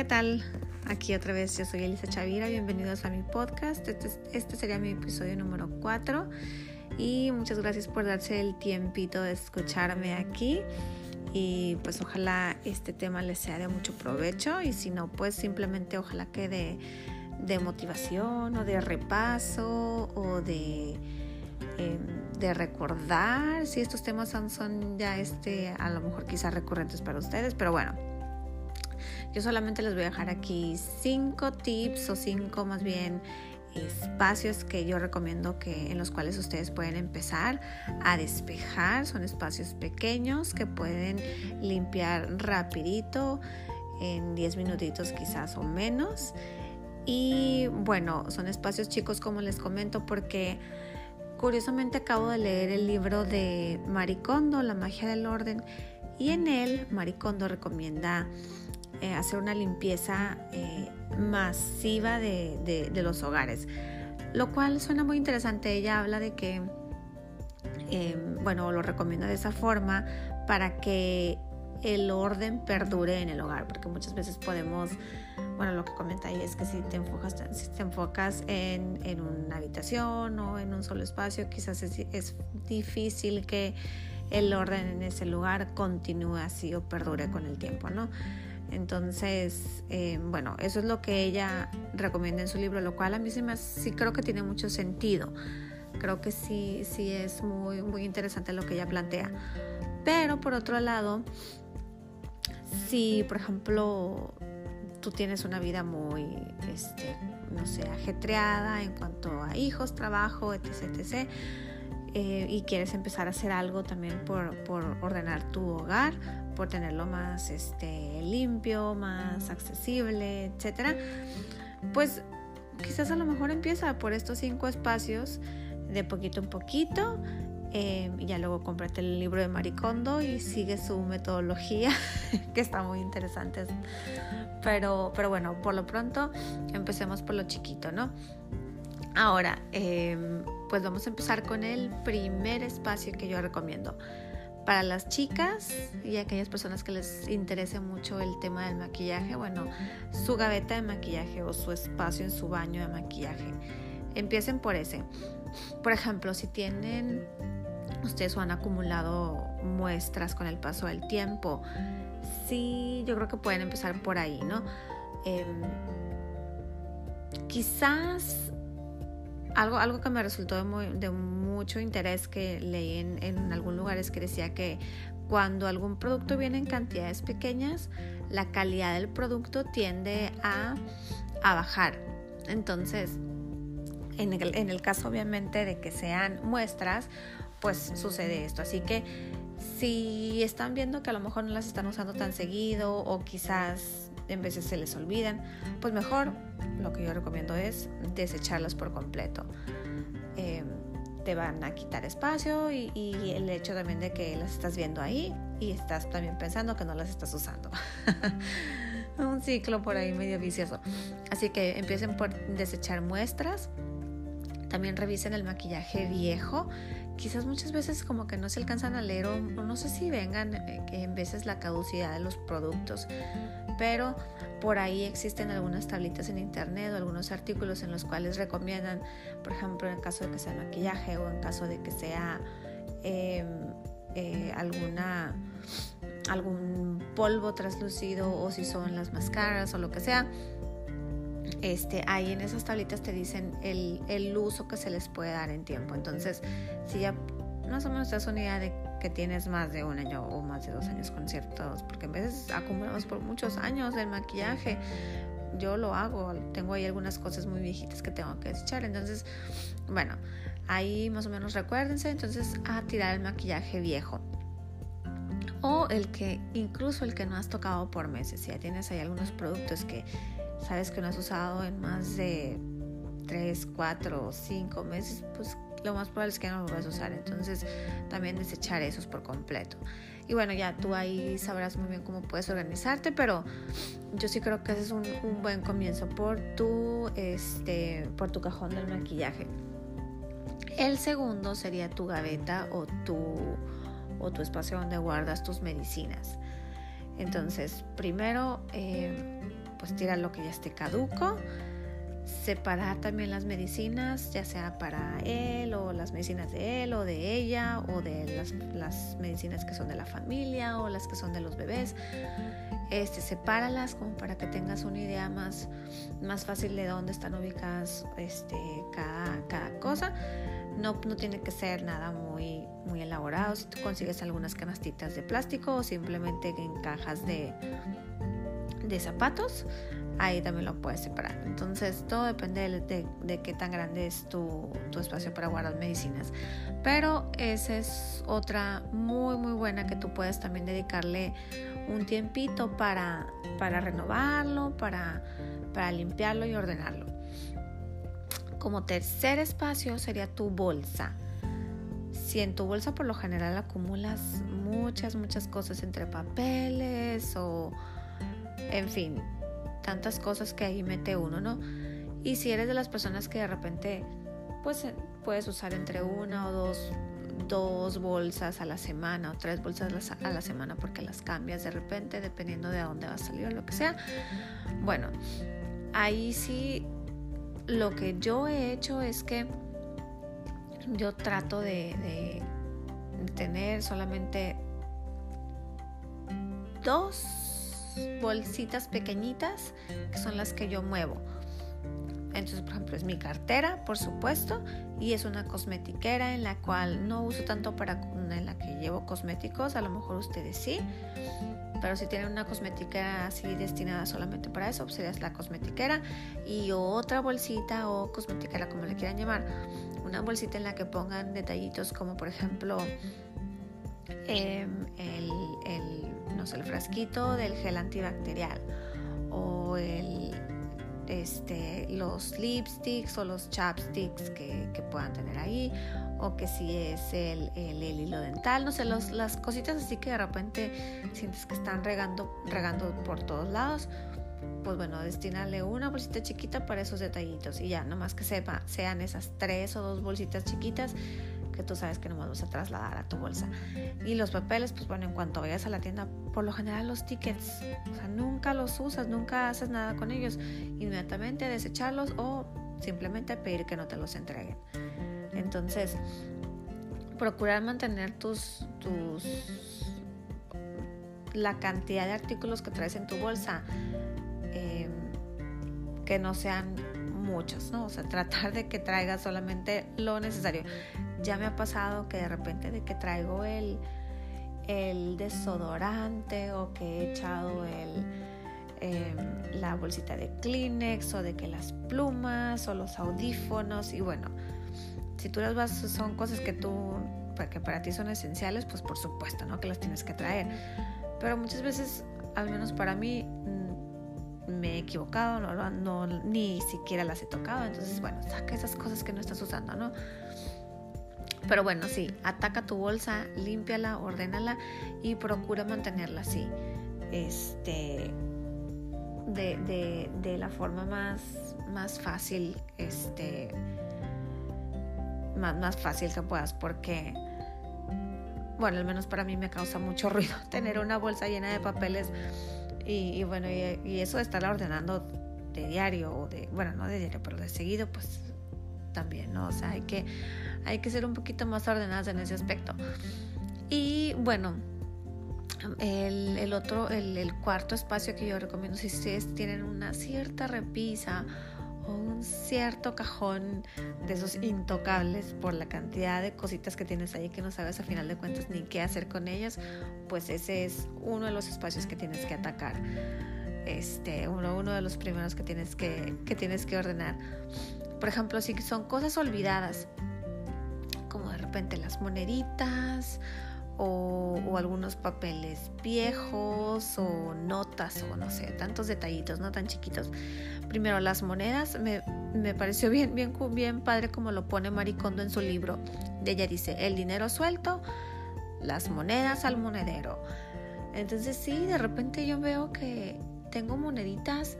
¿qué tal? Aquí otra vez yo soy Elisa Chavira, bienvenidos a mi podcast. Este, este, sería mi episodio número 4 y muchas gracias por darse el tiempito de escucharme aquí. Y pues ojalá este tema les sea de mucho provecho. Y si no pues simplemente ojalá que de, de motivación o de repaso o de, em, de recordar. Si estos temas son, son ya este a lo mejor quizás recurrentes para ustedes pero bueno yo solamente les voy a dejar aquí cinco tips o cinco más bien espacios que yo recomiendo que en los cuales ustedes pueden empezar a despejar. Son espacios pequeños que pueden limpiar rapidito en 10 minutitos quizás o menos. Y bueno, son espacios chicos como les comento porque curiosamente acabo de leer el libro de Maricondo, La magia del orden, y en él Maricondo recomienda eh, hacer una limpieza eh, masiva de, los hogares, lo cual suena muy interesante. Ella habla de que, em, bueno, lo recomienda de esa forma para que el orden perdure en el hogar, porque muchas veces podemos, bueno, lo que comenta ahí es que si te enfocas, te enfocas en, una habitación o en un solo espacio, quizás es difícil que el orden en ese lugar continúe así o perdure con el tiempo, ¿no? Entonces, eh, bueno, eso es lo que ella recomienda en su libro, lo cual a mí sí, me, sí creo que tiene mucho sentido. Creo que sí, sí es muy, muy interesante lo que ella plantea. Pero por otro lado, si por ejemplo tú tienes una vida muy, este, no sé, ajetreada en cuanto a hijos, trabajo, etc., etc., eh, y quieres empezar a hacer algo también por, por ordenar tu hogar, por tenerlo más este, limpio, más accesible, etcétera, pues quizás a lo mejor empieza por estos cinco espacios de poquito en poquito. Eh, y ya luego cómprate el libro de Maricondo y sigue su metodología, que está muy interesante. Pero, pero bueno, por lo pronto empecemos por lo chiquito, ¿no? Ahora, em, pues vamos a empezar con el primer espacio que yo recomiendo. Para las chicas y aquellas personas que les interese mucho el tema del maquillaje, bueno, su gaveta de maquillaje o su espacio en su baño de maquillaje. Empiecen por ese. Por ejemplo, si tienen, ustedes han acumulado muestras con el paso del tiempo, sí, yo creo que pueden empezar por ahí, ¿no? Em, quizás algo, algo que me resultó de, mucho interés que leí en, algún lugar es que decía que cuando algún producto viene en cantidades pequeñas, la calidad del producto tiende a, bajar. Entonces, en el, en el, caso obviamente de que sean muestras, pues sucede esto. Así que si están viendo que a lo mejor no las están usando tan seguido o quizás en veces se les olvidan, pues mejor lo que yo recomiendo es desecharlas por completo. Em, van a quitar espacio y, el hecho también de que las estás viendo ahí y estás también pensando que no las estás usando. Un ciclo por ahí medio vicioso. Así que empiecen por desechar muestras. También revisen el maquillaje viejo. Quizás muchas veces como que no se alcanzan a leer o no sé si vengan eh, en veces la caducidad de los productos pero por ahí existen algunas tablitas en internet o algunos artículos en los cuales recomiendan, por ejemplo, en caso de que sea maquillaje o en caso de que sea em, eh, alguna algún polvo translúcido o si son las máscaras o lo que sea. Este, ahí en esas tablitas te dicen el, el uso que se les puede dar en tiempo. Entonces, si ya más o menos te das una idea de que tienes más de un año o más de dos años con ciertos, porque a veces acumulamos por muchos años el maquillaje. Yo lo hago, tengo ahí algunas cosas muy viejitas que tengo que desechar. Entonces, bueno, ahí más o menos recuérdense, entonces a tirar el maquillaje viejo. O el que, incluso el que no has tocado por meses. Si ya tienes ahí algunos productos que sabes que no has usado en más de 3, 4 o 5 meses, pues lo más probable es que no lo vas a usar. Entonces también desechar esos por completo. Y bueno, ya tú ahí sabrás muy bien cómo puedes organizarte, pero yo sí creo que ese es un, buen comienzo por tu, este, por tu cajón del maquillaje. El segundo sería tu gaveta o tu, o tu espacio donde guardas tus medicinas. Entonces, primero, eh, pues tirar lo que ya esté caduco separar también las medicinas, ya sea para él o las medicinas de él o de ella o de las, las medicinas que son de la familia o las que son de los bebés. Este, sepáralas como para que tengas una idea más, más fácil de dónde están ubicadas este, cada, cada cosa. No, no, tiene que ser nada muy, muy elaborado. Si tú consigues algunas canastitas de plástico o simplemente en cajas de, de zapatos, ahí también lo puedes separar. Entonces todo depende de, qué tan grande es tu, espacio para guardar medicinas. Pero esa es otra muy muy buena que tú puedes también dedicarle un tiempito para, para renovarlo, para, para limpiarlo y ordenarlo. Como tercer espacio sería tu bolsa. Si en tu bolsa por lo general acumulas muchas, muchas cosas entre papeles o, en fin, tantas cosas que ahí mete uno, ¿no? Y si eres de las personas que de repente, pues eh, puedes usar entre una o dos, dos bolsas a la semana o tres bolsas a la semana porque las cambias de repente dependiendo de a dónde va a salir o lo que sea. Bueno, ahí sí lo que yo he hecho es que yo trato de, de tener solamente dos bolsitas pequeñitas que son las que yo muevo. Entonces, por ejemplo, es mi cartera, por supuesto, y es una cosmetiquera en la cual no uso tanto para en la que llevo cosméticos, a lo mejor ustedes sí, pero si tienen una cosmetiquera así destinada solamente para eso, pues sería la cosmetiquera y otra bolsita o cosmetiquera como le quieran llamar, una bolsita en la que pongan detallitos como por ejemplo em, el, el el frasquito del gel antibacterial o el, este, los lipsticks o los chapsticks que, puedan tener ahí o que si es el, el, hilo dental, no sé, los, las cositas así que de repente sientes que están regando, regando por todos lados, pues bueno, destinarle una bolsita chiquita para esos detallitos y ya, nomás que sepa, sean esas tres o dos bolsitas chiquitas tú sabes que no vas a trasladar a tu bolsa. Y los papeles, pues bueno, en cuanto vayas a la tienda, por lo general los tickets, o sea, nunca los usas, nunca haces nada con ellos. Inmediatamente desecharlos o simplemente pedir que no te los entreguen. Entonces, procurar mantener tus, tus la cantidad de artículos que traes en tu bolsa em, que no sean muchos, ¿no? O sea, tratar de que traigas solamente lo necesario. Ya me ha pasado que de repente de que traigo el, el desodorante o que he echado el, em, la bolsita de Kleenex o de que las plumas o los audífonos y bueno, si tú las vas, son cosas que tú, que para ti son esenciales, pues por supuesto, ¿no? Que las tienes que traer. Pero muchas veces, al menos para mí, me he equivocado, no, no, ni siquiera las he tocado. Entonces, bueno, saca esas cosas que no estás usando, ¿no? Pero bueno, sí, ataca tu bolsa, límpiala, ordénala y procura mantenerla así. Este. De, de, la forma más, más fácil, este. Más, más fácil que puedas, porque. Bueno, al menos para mí me causa mucho ruido tener una bolsa llena de papeles y, bueno, y, eso de estarla ordenando de diario o de, bueno, no de diario, pero de seguido, pues también, ¿no? O sea, hay que hay que ser un poquito más ordenadas en ese aspecto. Y bueno, el, otro, el, cuarto espacio que yo recomiendo, si ustedes tienen una cierta repisa un cierto cajón de esos intocables por la cantidad de cositas que tienes ahí que no sabes a final de cuentas ni qué hacer con ellas, pues ese es uno de los espacios que tienes que atacar. Este, uno, uno de los primeros que tienes que, que tienes que ordenar. Por ejemplo, si son cosas olvidadas, como de repente las moneditas o, algunos papeles viejos o notas o no sé, tantos detallitos, no tan chiquitos. Primero las monedas, me, me pareció bien, bien, bien padre como lo pone Maricondo en su libro. Ella dice, el dinero suelto, las monedas al monedero. Entonces sí, de repente yo veo que tengo moneditas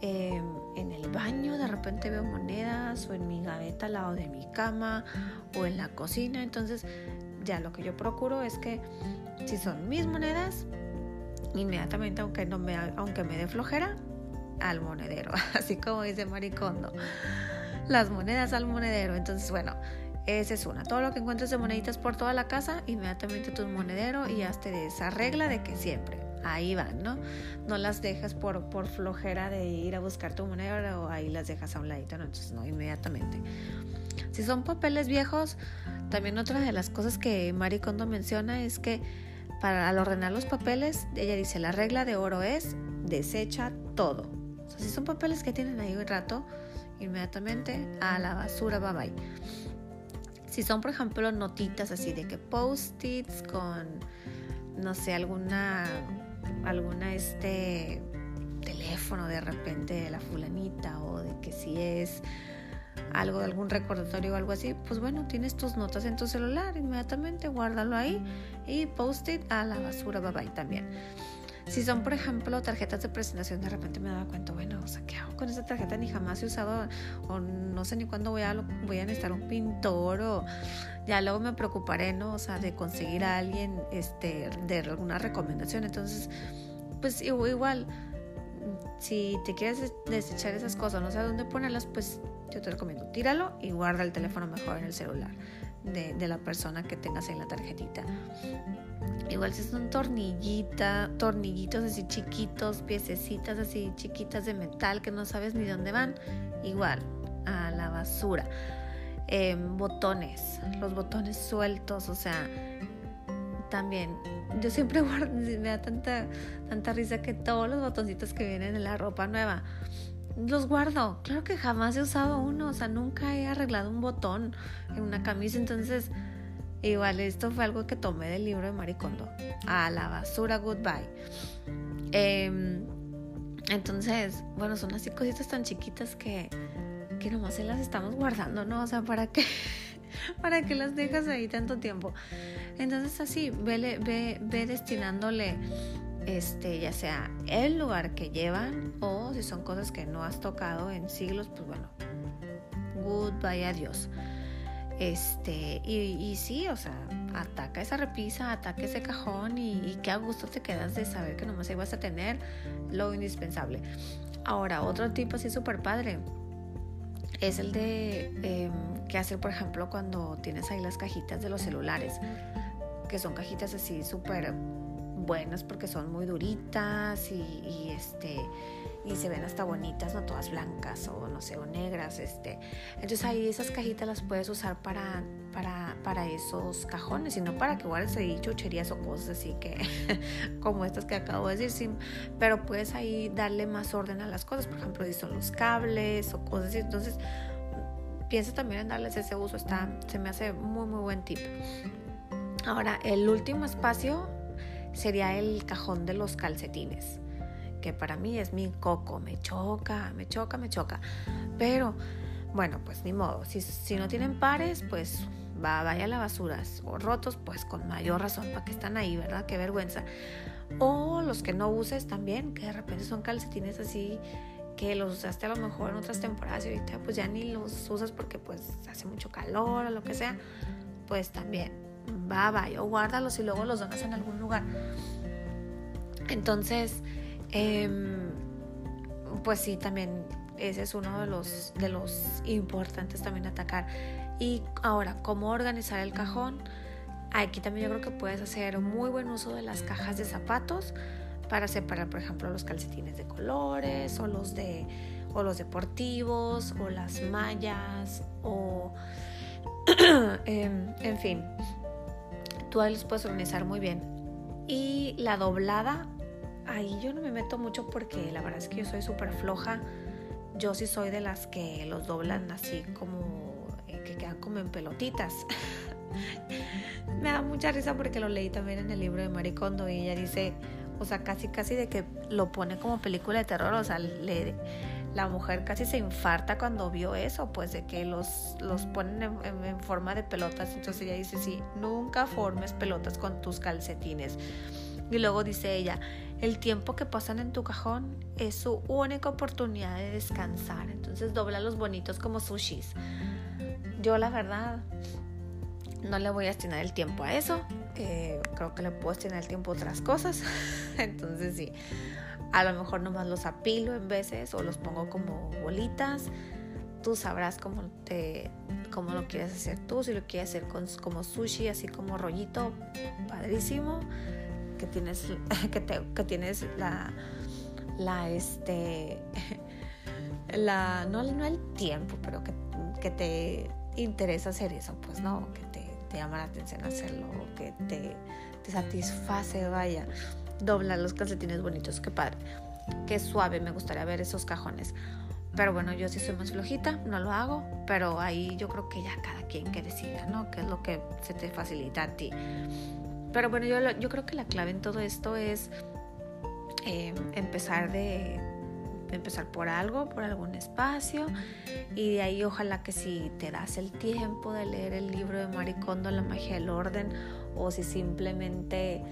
Em, en el baño de repente veo monedas o en mi gaveta al lado de mi cama o en la cocina. Entonces ya lo que yo procuro es que si son mis monedas, inmediatamente aunque, no me, aunque me dé flojera, al monedero, así como dice Maricondo. Las monedas al monedero. Entonces, bueno, esa es una. Todo lo que encuentres de moneditas por toda la casa, inmediatamente tu monedero y hazte de esa regla de que siempre ahí van, ¿no? No las dejas por, por flojera de ir a buscar tu monedero o ahí las dejas a un ladito, ¿no? Entonces, no, inmediatamente. Si son papeles viejos, también otra de las cosas que Marie Kondo menciona es que para al ordenar los papeles, ella dice, la regla de oro es desecha todo. O sea, si son papeles que tienen ahí un rato, inmediatamente a la basura, bye bye. Si son, por ejemplo, notitas así de que post-its con, no sé, alguna, alguna, este, teléfono de repente de la fulanita o de que si es algo de algún recordatorio o algo así, pues bueno, tienes tus notas en tu celular, inmediatamente guárdalo ahí y post-it a la basura, bye bye también. Si son, por ejemplo, tarjetas de presentación, de repente me daba cuenta, bueno, o sea, ¿qué hago con esa tarjeta? Ni jamás he usado, o no sé ni cuándo voy a, voy a necesitar un pintor, o ya luego me preocuparé, ¿no? O sea, de conseguir a alguien, este, de alguna recomendación. Entonces, pues igual, si te quieres desechar esas cosas, no sabes dónde ponerlas, pues yo te recomiendo, tíralo y guarda el teléfono mejor en el celular de, de la persona que tengas en la tarjetita. Igual si son tornillita, tornillitos así chiquitos, piececitas así chiquitas de metal que no sabes ni dónde van, igual a la basura. Em, botones, los botones sueltos, o sea, también. Yo siempre guardo, me da tanta, tanta risa que todos los botoncitos que vienen en la ropa nueva, los guardo. Claro que jamás he usado uno, o sea, nunca he arreglado un botón en una camisa, entonces Igual, esto fue algo que tomé del libro de Maricondo. A la basura, goodbye. Em, entonces, bueno, son así cositas tan chiquitas que, que nomás se las estamos guardando, ¿no? O sea, ¿para qué? ¿Para qué las dejas ahí tanto tiempo? Entonces, así, ve, ve, ve destinándole, este, ya sea el lugar que llevan o si son cosas que no has tocado en siglos, pues bueno, goodbye, adiós. Este, y, sí, o sea, ataca esa repisa, ataca ese cajón y, qué a gusto te quedas de saber que nomás ahí vas a tener lo indispensable. Ahora, otro tipo así súper padre es el de eh, qué hacer, por ejemplo, cuando tienes ahí las cajitas de los celulares, que son cajitas así súper buenas porque son muy duritas y, este y se ven hasta bonitas, no todas blancas o no sé, o negras, este. Entonces ahí esas cajitas las puedes usar para, para, para esos cajones, y no para que guardes ahí chucherías o cosas así que, como estas que acabo de decir, pero puedes ahí darle más orden a las cosas, por ejemplo, si son los cables o cosas así, entonces piensa también en darles ese uso, está, se me hace muy muy buen tip. Ahora, el último espacio sería el cajón de los calcetines, que para mí es mi coco, me choca, me choca, me choca. Pero bueno, pues ni modo, si, si no tienen pares, pues va, vaya a la basura, o rotos, pues con mayor razón, para que están ahí, ¿verdad? Qué vergüenza. O los que no uses también, que de repente son calcetines así que los usaste a lo mejor en otras temporadas y ahorita pues ya ni los usas porque pues hace mucho calor o lo que sea, pues también va, va, o guárdalos y luego los donas en algún lugar. Entonces, em, pues sí, también ese es uno de los, de los importantes también atacar. Y ahora, ¿cómo organizar el cajón? Aquí también yo creo que puedes hacer muy buen uso de las cajas de zapatos para separar, por ejemplo, los calcetines de colores o los de o los deportivos o las mallas o em, en fin, tú ahí los puedes organizar muy bien. Y la doblada, ahí yo no me meto mucho porque la verdad es que yo soy súper floja. Yo sí soy de las que los doblan así como eh, que quedan como en pelotitas. me da mucha risa porque lo leí también en el libro de Maricondo y ella dice, o sea, casi casi de que lo pone como película de terror, o sea, le la mujer casi se infarta cuando vio eso, pues de que los, los ponen en, forma de pelotas. Entonces ella dice, sí, nunca formes pelotas con tus calcetines. Y luego dice ella, el tiempo que pasan en tu cajón es su única oportunidad de descansar. Entonces dobla los bonitos como sushis. Yo la verdad no le voy a destinar el tiempo a eso. Eh, creo que le puedo destinar el tiempo a otras cosas. Entonces sí. A lo mejor nomás los apilo en veces o los pongo como bolitas. Tú sabrás cómo, te, cómo lo quieres hacer tú. Si lo quieres hacer con, como sushi, así como rollito, padrísimo. Que tienes, que, te, que tienes la, la, este, la, no, no el tiempo, pero que, que te interesa hacer eso, pues no, que te, te llama la atención hacerlo, que te, te satisface, vaya doblar los calcetines bonitos, qué padre, qué suave, me gustaría ver esos cajones. Pero bueno, yo sí soy más flojita, no lo hago, pero ahí yo creo que ya cada quien que decida, ¿no? ¿Qué es lo que se te facilita a ti? Pero bueno, yo, yo creo que la clave en todo esto es eh, empezar de empezar por algo, por algún espacio y de ahí ojalá que si te das el tiempo de leer el libro de Maricondo, La magia del orden, o si simplemente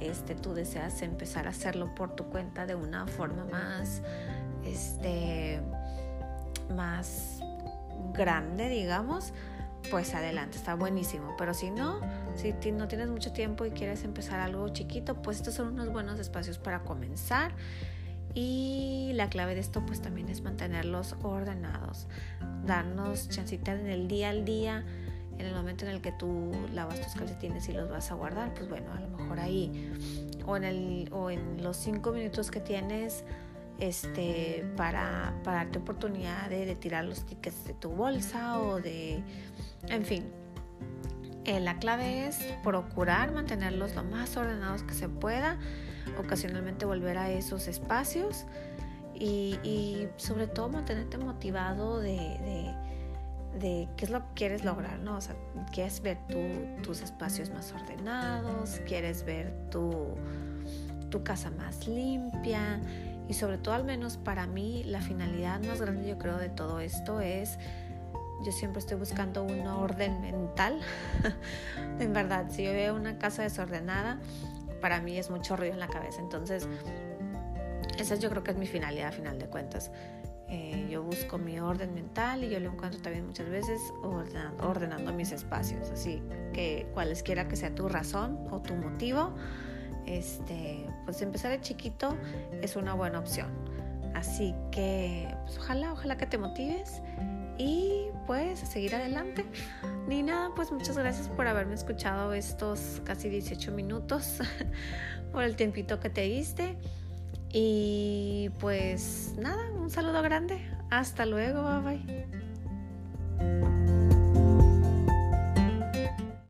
este, tú deseas empezar a hacerlo por tu cuenta de una forma más, este, más grande, digamos, pues adelante, está buenísimo. Pero si no, si no tienes mucho tiempo y quieres empezar algo chiquito, pues estos son unos buenos espacios para comenzar. Y la clave de esto pues también es mantenerlos ordenados, darnos chancita en el día al día en el momento en el que tú lavas tus calcetines y los vas a guardar, pues bueno, a lo mejor ahí o en, el, o en los cinco minutos que tienes este, para, darte oportunidad de, tirar los tickets de tu bolsa o de, en fin. Eh, la clave es procurar mantenerlos lo más ordenados que se pueda, ocasionalmente volver a esos espacios y, sobre todo mantenerte motivado de qué es lo que quieres lograr, ¿no? O sea, quieres ver tus espacios más ordenados, quieres ver tu, tu casa más limpia y sobre todo al menos para mí la finalidad más grande yo creo de todo esto es yo siempre estoy buscando un orden mental. en verdad, si yo veo una casa desordenada, para mí es mucho ruido en la cabeza. Entonces, esa yo creo que es mi finalidad a final de cuentas. Eh, yo busco mi orden mental y yo lo encuentro también muchas veces ordenando, mis espacios. Así que cualesquiera que sea tu razón o tu motivo, este, pues empezar de chiquito es una buena opción. Así que pues ojalá, ojalá que te motives y pues a seguir adelante. Ni nada, pues muchas gracias por haberme escuchado estos casi 18 minutos, por el tiempito que te diste. Y pues nada, un saludo grande. Hasta luego, bye bye.